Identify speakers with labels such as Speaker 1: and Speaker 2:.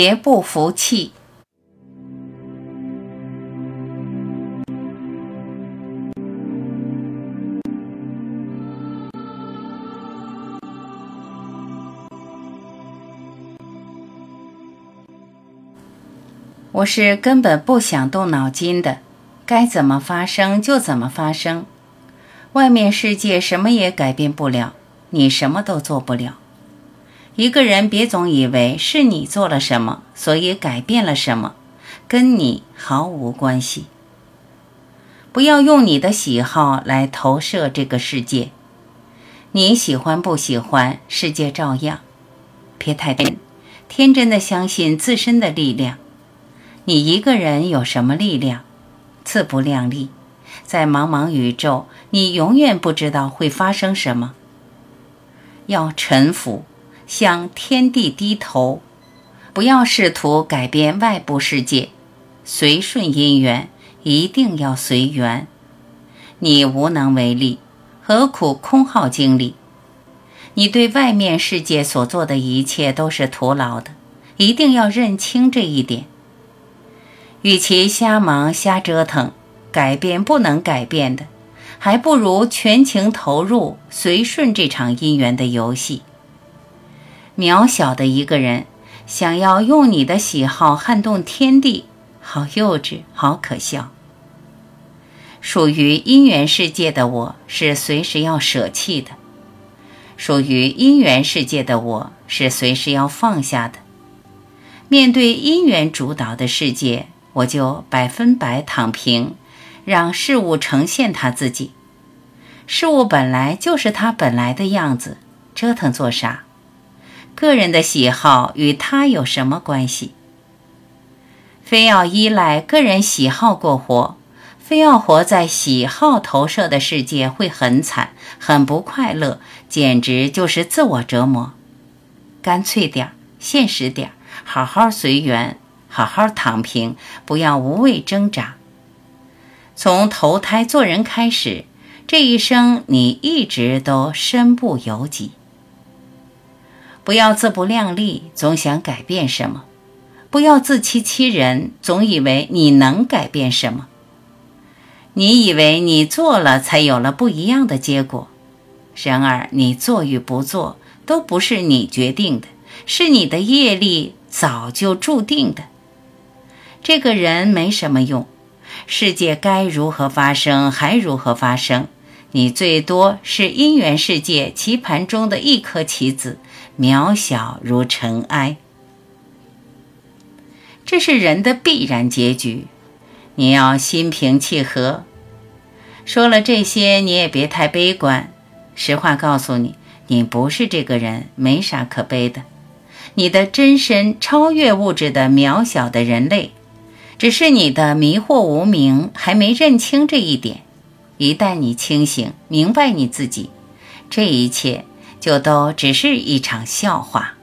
Speaker 1: 别不服气。我是根本不想动脑筋的，该怎么发生就怎么发生。外面世界什么也改变不了，你什么都做不了。一个人别总以为是你做了什么，所以改变了什么，跟你毫无关系。不要用你的喜好来投射这个世界，你喜欢不喜欢，世界照样。别太天天真的相信自身的力量。你一个人有什么力量？自不量力。在茫茫宇宙，你永远不知道会发生什么。要臣服，向天地低头，不要试图改变外部世界，随顺因缘，一定要随缘。你无能为力，何苦空耗精力？你对外面世界所做的一切都是徒劳的，一定要认清这一点。与其瞎忙瞎折腾，改变不能改变的，还不如全情投入，随顺这场姻缘的游戏。渺小的一个人，想要用你的喜好撼动天地，好幼稚，好可笑。属于因缘世界的我是随时要舍弃的，属于因缘世界的我是随时要放下的。面对因缘主导的世界。我就百分百躺平，让事物呈现它自己。事物本来就是它本来的样子，折腾做啥？个人的喜好与他有什么关系？非要依赖个人喜好过活，非要活在喜好投射的世界，会很惨，很不快乐，简直就是自我折磨。干脆点儿，现实点儿，好好随缘。好好躺平，不要无谓挣扎。从投胎做人开始，这一生你一直都身不由己。不要自不量力，总想改变什么；不要自欺欺人，总以为你能改变什么。你以为你做了才有了不一样的结果，然而你做与不做都不是你决定的，是你的业力早就注定的。这个人没什么用，世界该如何发生还如何发生，你最多是因缘世界棋盘中的一颗棋子，渺小如尘埃。这是人的必然结局，你要心平气和。说了这些，你也别太悲观。实话告诉你，你不是这个人，没啥可悲的。你的真身超越物质的渺小的人类。只是你的迷惑无明还没认清这一点，一旦你清醒明白你自己，这一切就都只是一场笑话。